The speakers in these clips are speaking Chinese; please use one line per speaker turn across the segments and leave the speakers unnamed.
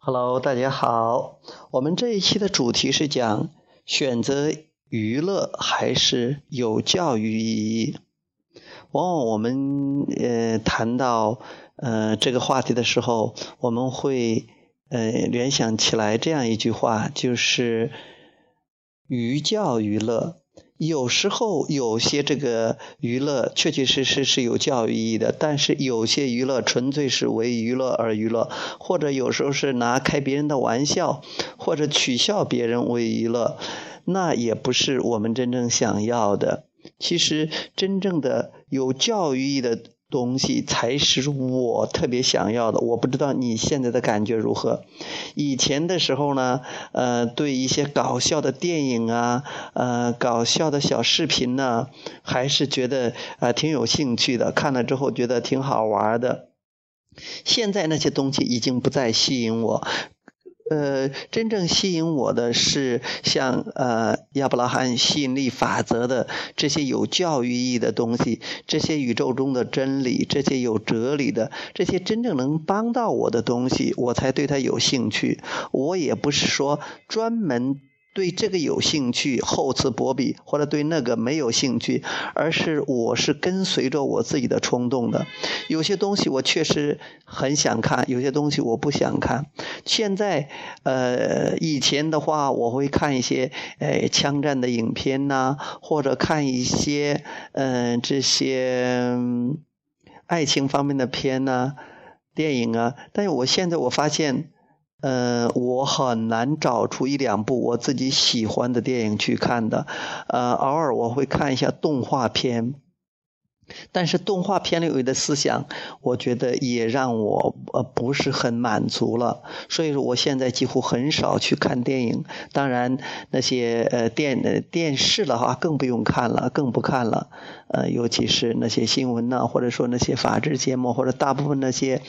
Hello，大家好。我们这一期的主题是讲选择娱乐还是有教育意义。往往我们呃谈到呃这个话题的时候，我们会呃联想起来这样一句话，就是寓教于乐。有时候有些这个娱乐确确实实是有教育意义的，但是有些娱乐纯粹是为娱乐而娱乐，或者有时候是拿开别人的玩笑，或者取笑别人为娱乐，那也不是我们真正想要的。其实真正的有教育意义的。东西才是我特别想要的。我不知道你现在的感觉如何。以前的时候呢，呃，对一些搞笑的电影啊，呃，搞笑的小视频呢，还是觉得啊挺有兴趣的。看了之后觉得挺好玩的。现在那些东西已经不再吸引我。呃，真正吸引我的是像呃亚伯拉罕吸引力法则的这些有教育意义的东西，这些宇宙中的真理，这些有哲理的，这些真正能帮到我的东西，我才对它有兴趣。我也不是说专门。对这个有兴趣，厚此薄彼，或者对那个没有兴趣，而是我是跟随着我自己的冲动的。有些东西我确实很想看，有些东西我不想看。现在，呃，以前的话我会看一些呃枪战的影片呐，或者看一些嗯这些爱情方面的片呐、电影啊。但是我现在我发现。嗯，我很难找出一两部我自己喜欢的电影去看的，呃，偶尔我会看一下动画片。但是动画片里的思想，我觉得也让我呃不是很满足了，所以说我现在几乎很少去看电影。当然那些呃电电视的话更不用看了，更不看了。呃，尤其是那些新闻呐，或者说那些法制节目，或者大部分那些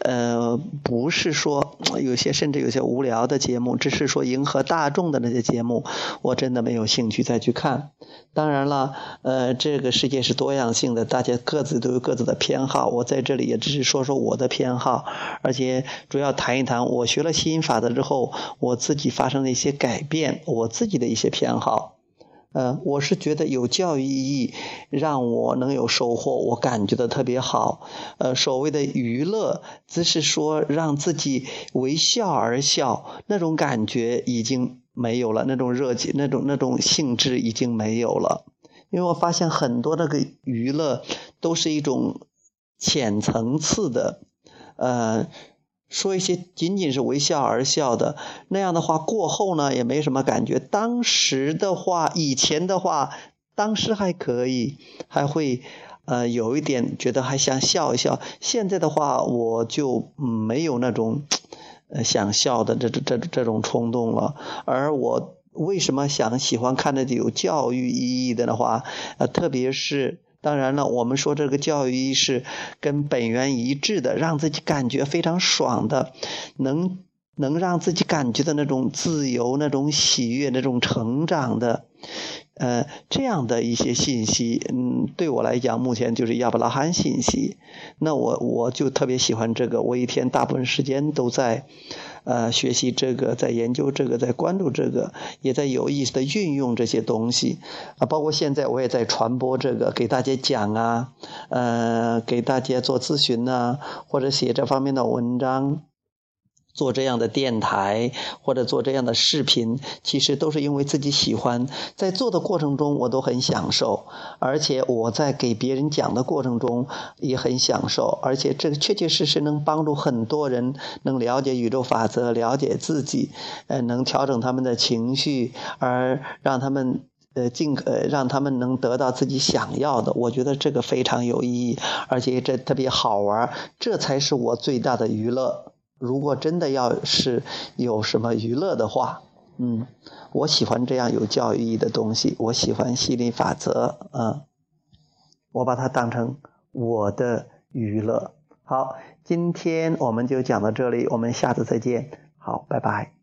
呃不是说有些甚至有些无聊的节目，只是说迎合大众的那些节目，我真的没有兴趣再去看。当然了，呃，这个世界是多样性的。大家各自都有各自的偏好，我在这里也只是说说我的偏好，而且主要谈一谈我学了吸引法则之后，我自己发生的一些改变，我自己的一些偏好。呃，我是觉得有教育意义，让我能有收获，我感觉到特别好。呃，所谓的娱乐，只是说让自己为笑而笑，那种感觉已经没有了，那种热情，那种那种兴致已经没有了。因为我发现很多那个娱乐都是一种浅层次的，呃，说一些仅仅是为笑而笑的那样的话，过后呢也没什么感觉。当时的话，以前的话，当时还可以，还会呃有一点觉得还想笑一笑。现在的话，我就没有那种呃想笑的这这这这种冲动了，而我。为什么想喜欢看的有教育意义的的话？呃，特别是当然了，我们说这个教育意义是跟本源一致的，让自己感觉非常爽的，能能让自己感觉的那种自由、那种喜悦、那种成长的，呃，这样的一些信息，嗯，对我来讲，目前就是亚伯拉罕信息。那我我就特别喜欢这个，我一天大部分时间都在。呃，学习这个，在研究这个，在关注这个，也在有意识的运用这些东西，啊，包括现在我也在传播这个，给大家讲啊，呃，给大家做咨询呐，或者写这方面的文章。做这样的电台或者做这样的视频，其实都是因为自己喜欢，在做的过程中我都很享受，而且我在给别人讲的过程中也很享受，而且这个确确实实能帮助很多人能了解宇宙法则，了解自己，呃，能调整他们的情绪，而让他们呃尽可让他们能得到自己想要的。我觉得这个非常有意义，而且这特别好玩，这才是我最大的娱乐。如果真的要是有什么娱乐的话，嗯，我喜欢这样有教育意义的东西。我喜欢吸引力法则，嗯，我把它当成我的娱乐。好，今天我们就讲到这里，我们下次再见。好，拜拜。